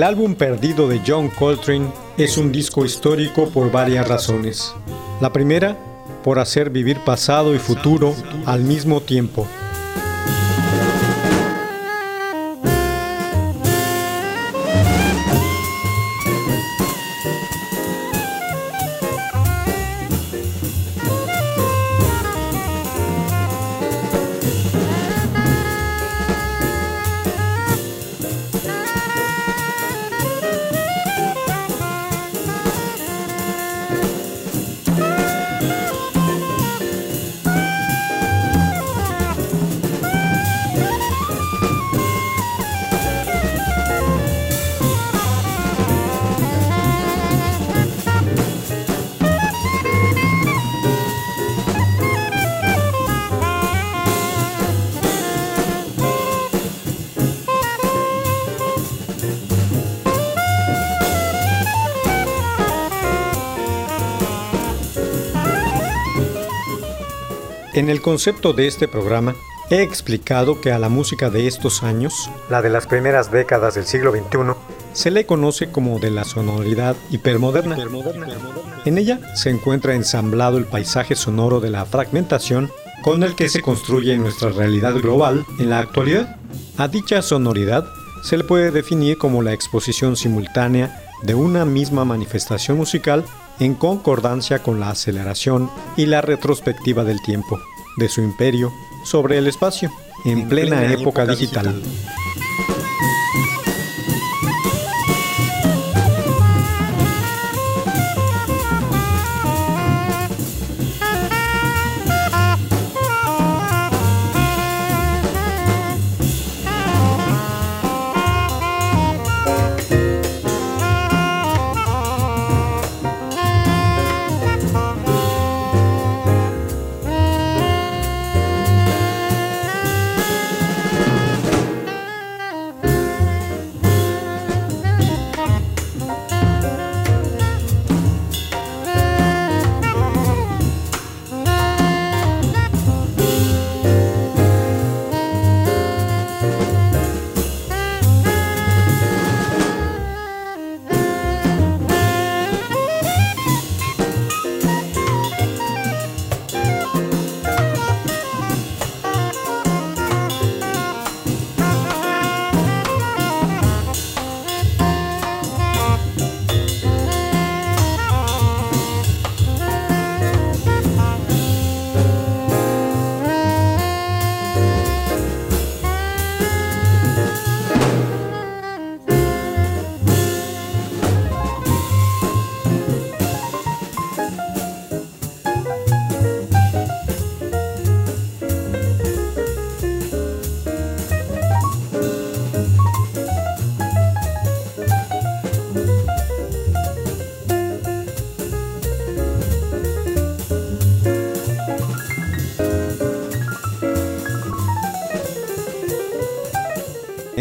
El álbum perdido de John Coltrane es un disco histórico por varias razones. La primera, por hacer vivir pasado y futuro al mismo tiempo. En el concepto de este programa, he explicado que a la música de estos años, la de las primeras décadas del siglo XXI, se le conoce como de la sonoridad hipermoderna. En ella se encuentra ensamblado el paisaje sonoro de la fragmentación con el que se construye nuestra realidad global en la actualidad. A dicha sonoridad se le puede definir como la exposición simultánea de una misma manifestación musical en concordancia con la aceleración y la retrospectiva del tiempo, de su imperio sobre el espacio, en, plena, época, digital.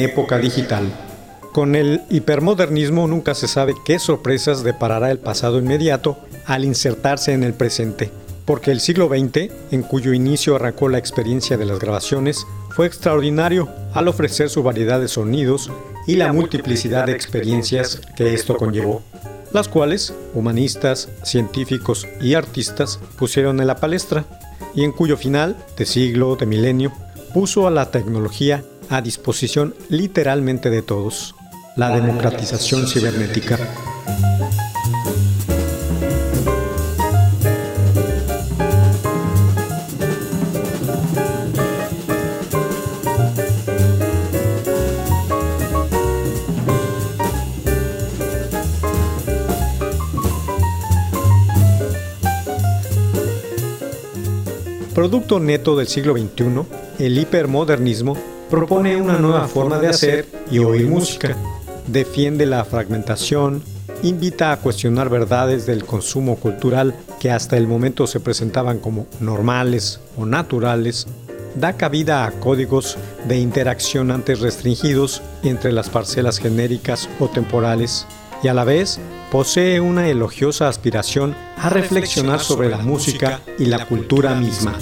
Época digital. Con el hipermodernismo nunca se sabe qué sorpresas deparará el pasado inmediato al insertarse en el presente, porque el siglo XX, en cuyo inicio arrancó la experiencia de las grabaciones, fue extraordinario al ofrecer su variedad de sonidos y la multiplicidad de experiencias que esto conllevó, las cuales humanistas, científicos y artistas pusieron en la palestra, y en cuyo final, de siglo, de milenio, puso a la tecnología a disposición literalmente de todos la democratización cibernética. Producto neto del siglo XXI, el hipermodernismo propone una nueva forma de hacer y oír música defiende la fragmentación, invita a cuestionar verdades del consumo cultural que hasta el momento se presentaban como normales o naturales, da cabida a códigos de interacción antes restringidos entre las parcelas genéricas o temporales y a la vez posee una elogiosa aspiración a reflexionar sobre la música y la cultura misma.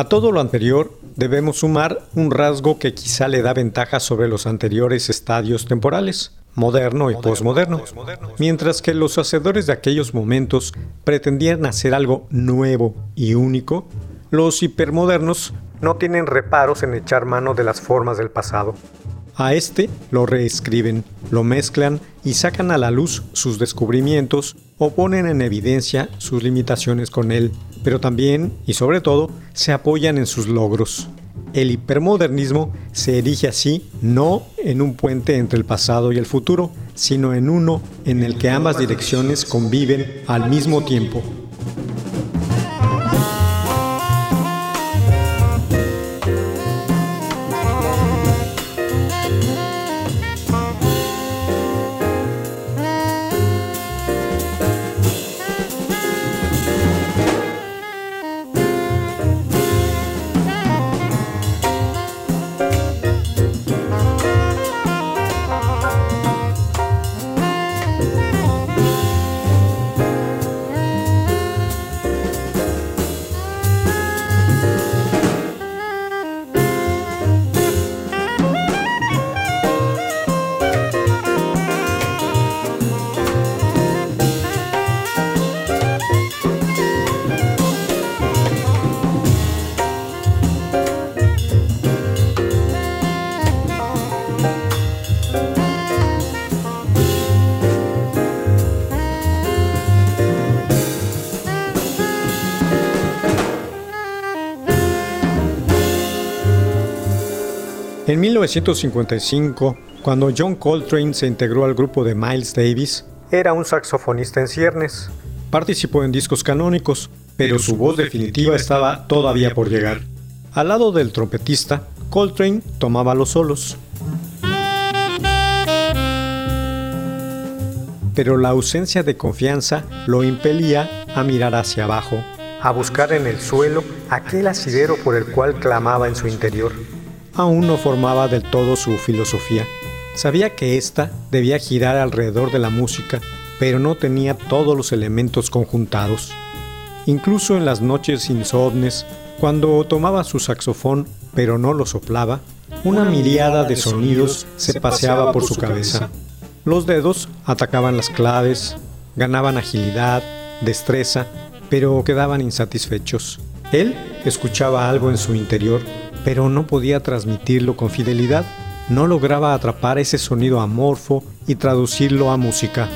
A todo lo anterior debemos sumar un rasgo que quizá le da ventaja sobre los anteriores estadios temporales, moderno y posmoderno. Mientras que los hacedores de aquellos momentos pretendían hacer algo nuevo y único, los hipermodernos no tienen reparos en echar mano de las formas del pasado. A este lo reescriben, lo mezclan y sacan a la luz sus descubrimientos o ponen en evidencia sus limitaciones con él, pero también y sobre todo se apoyan en sus logros. El hipermodernismo se erige así no en un puente entre el pasado y el futuro, sino en uno en el que ambas direcciones conviven al mismo tiempo. En 1955, cuando John Coltrane se integró al grupo de Miles Davis, era un saxofonista en ciernes. Participó en discos canónicos, pero su voz definitiva estaba todavía por llegar. Al lado del trompetista, Coltrane tomaba los solos. Pero la ausencia de confianza lo impelía a mirar hacia abajo, a buscar en el suelo aquel asidero por el cual clamaba en su interior aún no formaba del todo su filosofía. Sabía que ésta debía girar alrededor de la música, pero no tenía todos los elementos conjuntados. Incluso en las noches insomnes, cuando tomaba su saxofón pero no lo soplaba, una miriada de sonidos se paseaba por su cabeza. Los dedos atacaban las claves, ganaban agilidad, destreza, pero quedaban insatisfechos. Él escuchaba algo en su interior, pero no podía transmitirlo con fidelidad. No lograba atrapar ese sonido amorfo y traducirlo a música.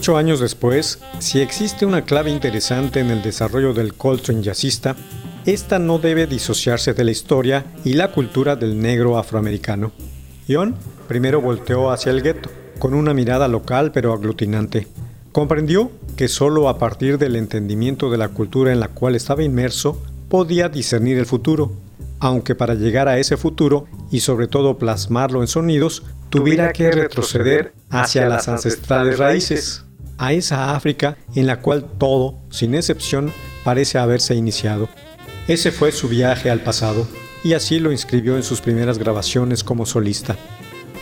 Ocho años después, si existe una clave interesante en el desarrollo del Coltrane jazzista, esta no debe disociarse de la historia y la cultura del negro afroamericano. John primero volteó hacia el gueto, con una mirada local pero aglutinante. Comprendió que solo a partir del entendimiento de la cultura en la cual estaba inmerso podía discernir el futuro, aunque para llegar a ese futuro y sobre todo plasmarlo en sonidos, tuviera que retroceder hacia las ancestrales raíces, a esa África en la cual todo, sin excepción, parece haberse iniciado. Ese fue su viaje al pasado, y así lo inscribió en sus primeras grabaciones como solista.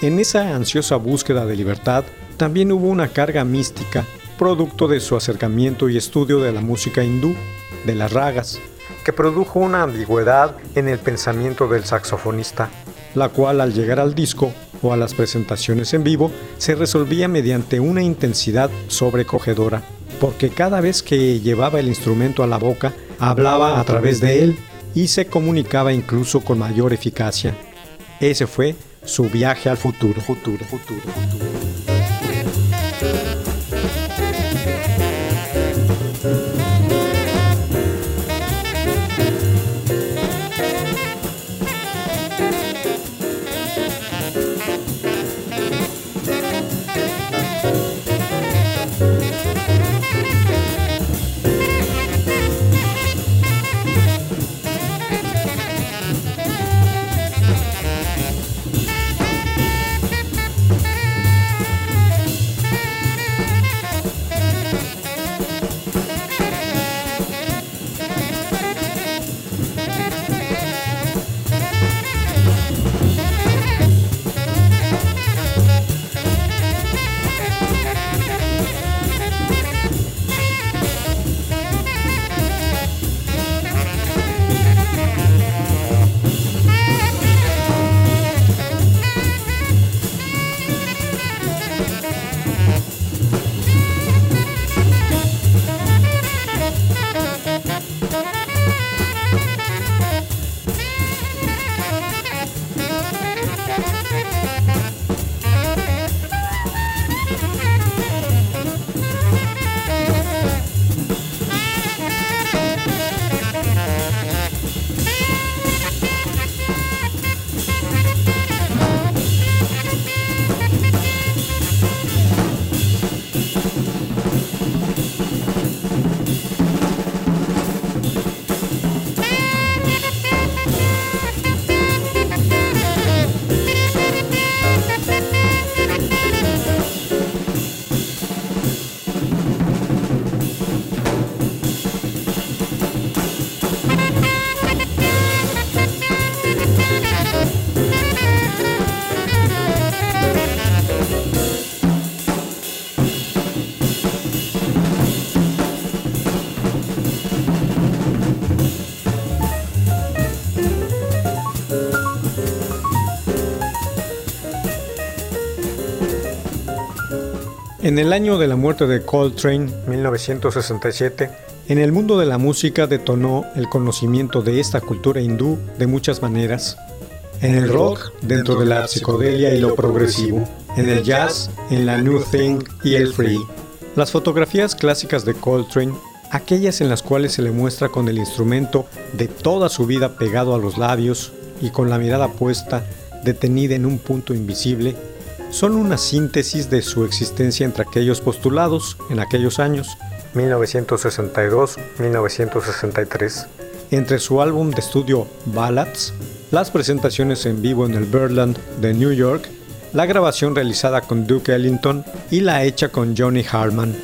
En esa ansiosa búsqueda de libertad, también hubo una carga mística, producto de su acercamiento y estudio de la música hindú, de las ragas, que produjo una ambigüedad en el pensamiento del saxofonista, la cual al llegar al disco o a las presentaciones en vivo se resolvía mediante una intensidad sobrecogedora, porque cada vez que llevaba el instrumento a la boca, hablaba a través de él y se comunicaba incluso con mayor eficacia. Ese fue su viaje al futuro, futuro, futuro, futuro. En el año de la muerte de Coltrane, 1967, en el mundo de la música detonó el conocimiento de esta cultura hindú de muchas maneras. En el rock, dentro de la psicodelia y lo progresivo. En el jazz, en la new thing y el free. Las fotografías clásicas de Coltrane, aquellas en las cuales se le muestra con el instrumento de toda su vida pegado a los labios y con la mirada puesta, detenida en un punto invisible, son una síntesis de su existencia entre aquellos postulados en aquellos años, 1962-1963, entre su álbum de estudio Ballads, las presentaciones en vivo en el Birdland de New York, la grabación realizada con Duke Ellington y la hecha con Johnny Harman.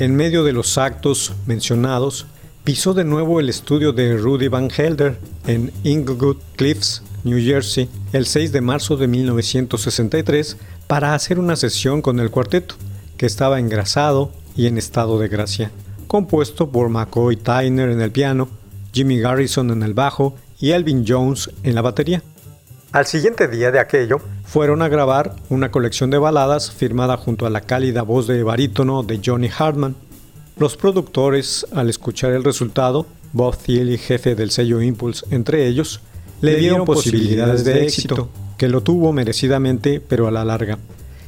En medio de los actos mencionados, pisó de nuevo el estudio de Rudy Van Helder en Inglewood Cliffs, New Jersey, el 6 de marzo de 1963 para hacer una sesión con el cuarteto, que estaba engrasado y en estado de gracia, compuesto por McCoy Tyner en el piano, Jimmy Garrison en el bajo y Elvin Jones en la batería. Al siguiente día de aquello, fueron a grabar una colección de baladas firmada junto a la cálida voz de barítono de Johnny Hartman. Los productores, al escuchar el resultado, Bob Thiele, jefe del sello Impulse, entre ellos, le dieron posibilidades de éxito, que lo tuvo merecidamente, pero a la larga.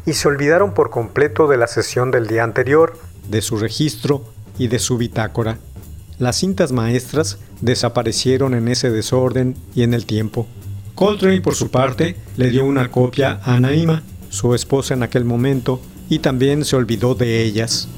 Y se olvidaron por completo de la sesión del día anterior, de su registro y de su bitácora. Las cintas maestras desaparecieron en ese desorden y en el tiempo. Coltrane, por su parte, le dio una copia a Anaima, su esposa en aquel momento, y también se olvidó de ellas.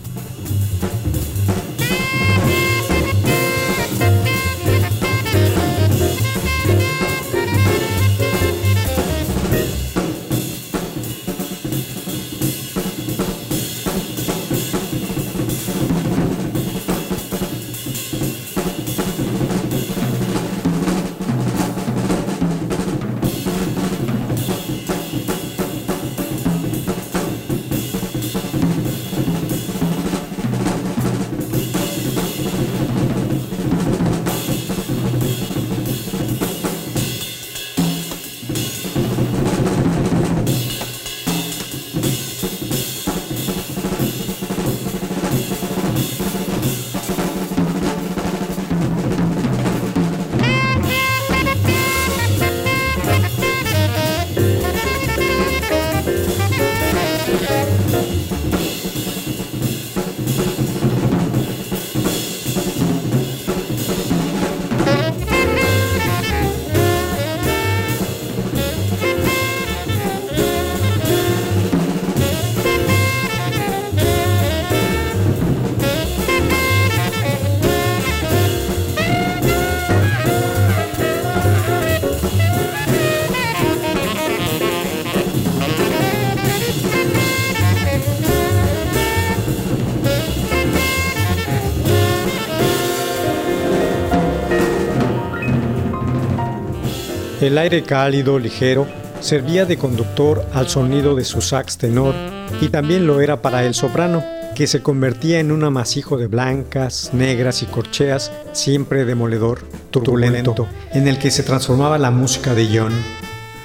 El aire cálido, ligero, servía de conductor al sonido de su sax tenor y también lo era para el soprano, que se convertía en un amasijo de blancas, negras y corcheas, siempre demoledor, turbulento, en el que se transformaba la música de John.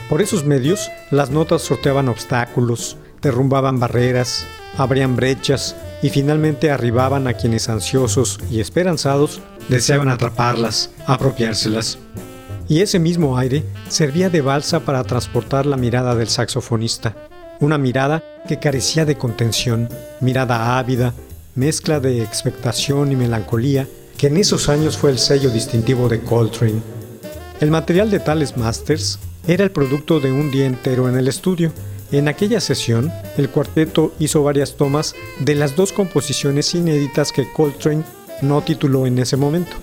Por esos medios, las notas sorteaban obstáculos, derrumbaban barreras, abrían brechas y finalmente arribaban a quienes ansiosos y esperanzados deseaban atraparlas, apropiárselas. Y ese mismo aire servía de balsa para transportar la mirada del saxofonista, una mirada que carecía de contención, mirada ávida, mezcla de expectación y melancolía, que en esos años fue el sello distintivo de Coltrane. El material de tales masters era el producto de un día entero en el estudio. En aquella sesión, el cuarteto hizo varias tomas de las dos composiciones inéditas que Coltrane no tituló en ese momento.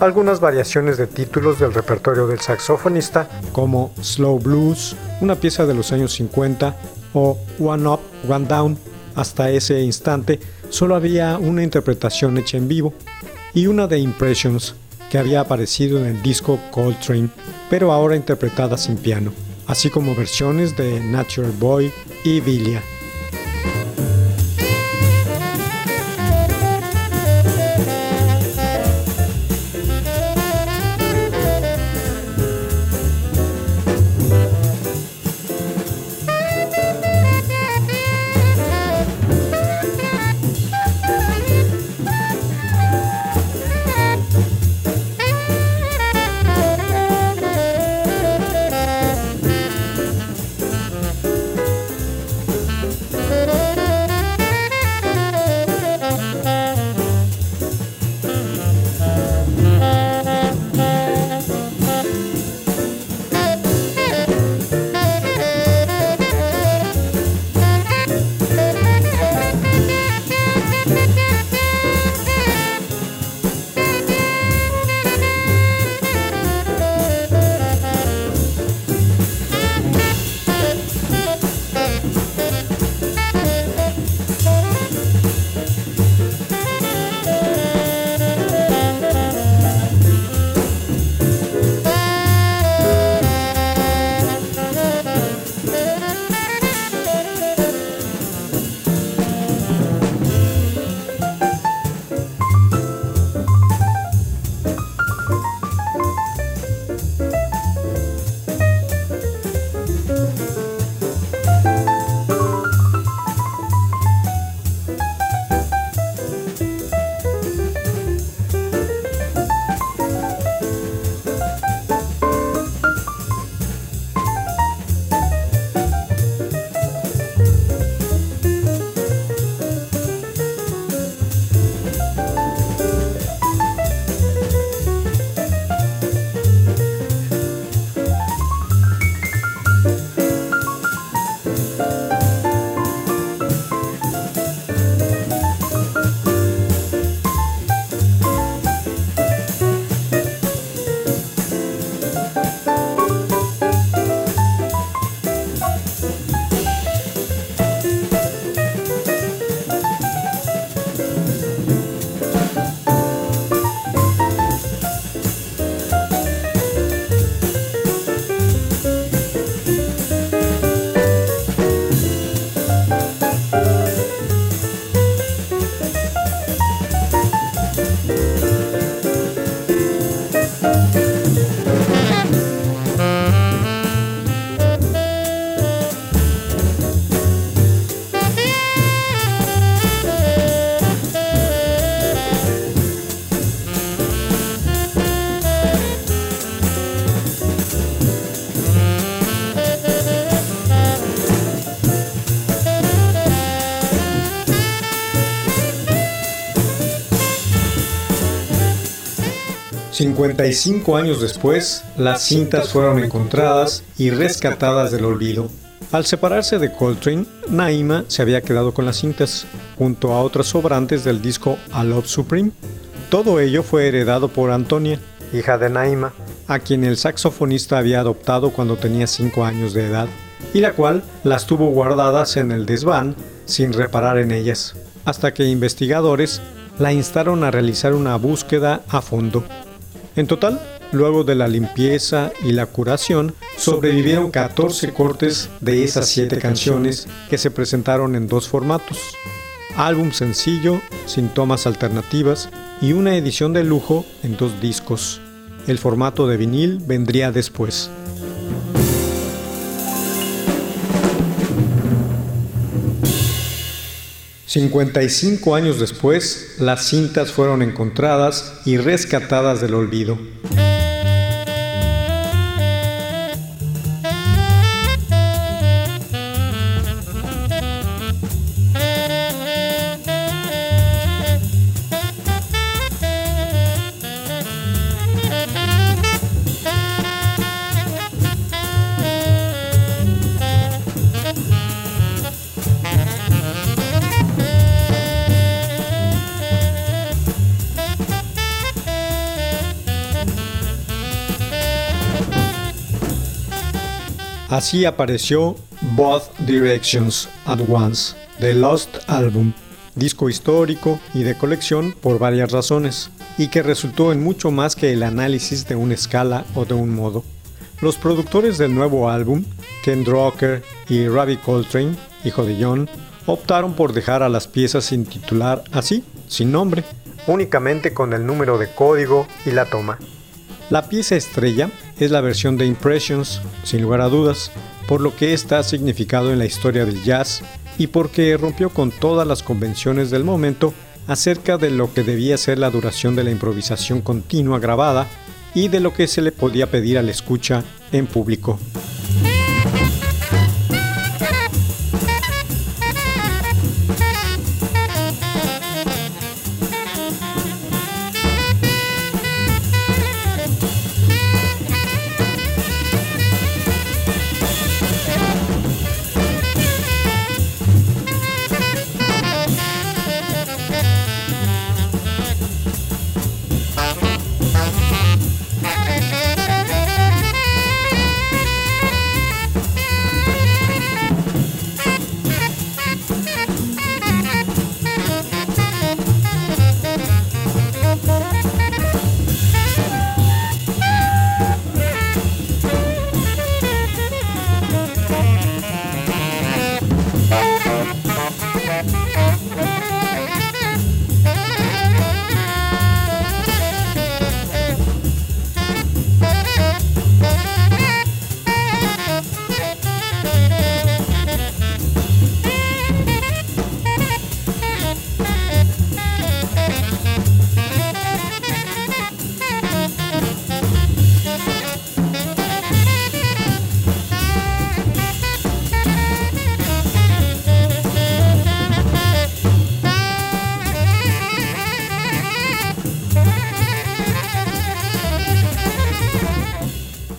Algunas variaciones de títulos del repertorio del saxofonista, como Slow Blues, una pieza de los años 50, o One Up, One Down. Hasta ese instante solo había una interpretación hecha en vivo y una de Impressions que había aparecido en el disco Coltrane, pero ahora interpretada sin piano, así como versiones de Natural Boy y Vilia. 55 años después, las cintas fueron encontradas y rescatadas del olvido. Al separarse de Coltrane, Naima se había quedado con las cintas, junto a otras sobrantes del disco A Love Supreme. Todo ello fue heredado por Antonia, hija de Naima, a quien el saxofonista había adoptado cuando tenía 5 años de edad, y la cual las tuvo guardadas en el desván sin reparar en ellas, hasta que investigadores la instaron a realizar una búsqueda a fondo. En total, luego de la limpieza y la curación, sobrevivieron 14 cortes de esas 7 canciones que se presentaron en dos formatos. Álbum sencillo, sin tomas alternativas, y una edición de lujo en dos discos. El formato de vinil vendría después. 55 años después, las cintas fueron encontradas y rescatadas del olvido. Así apareció Both Directions at Once, The Lost Album, disco histórico y de colección por varias razones, y que resultó en mucho más que el análisis de una escala o de un modo. Los productores del nuevo álbum, Ken Drucker y Ravi Coltrane, hijo de John, optaron por dejar a las piezas sin titular así, sin nombre, únicamente con el número de código y la toma. La pieza estrella es la versión de Impressions, sin lugar a dudas, por lo que está significado en la historia del jazz y porque rompió con todas las convenciones del momento acerca de lo que debía ser la duración de la improvisación continua grabada y de lo que se le podía pedir al escucha en público.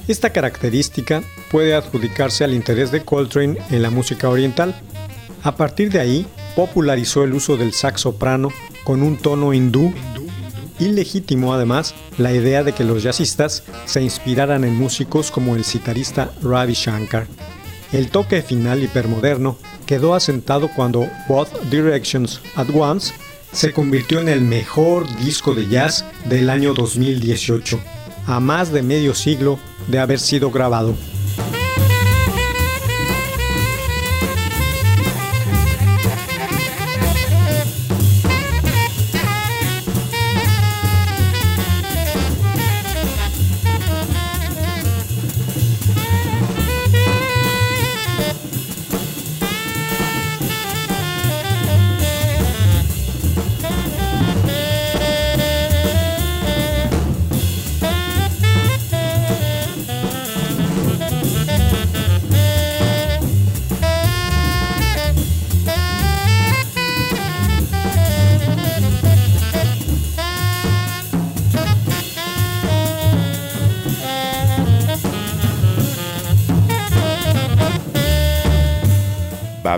Esta característica puede adjudicarse al interés de Coltrane en la música oriental. A partir de ahí, popularizó el uso del sax soprano con un tono hindú y legitimó además la idea de que los jazzistas se inspiraran en músicos como el citarista Ravi Shankar. El toque final hipermoderno quedó asentado cuando Both Directions at Once se convirtió en el mejor disco de jazz del año 2018, a más de medio siglo de haber sido grabado.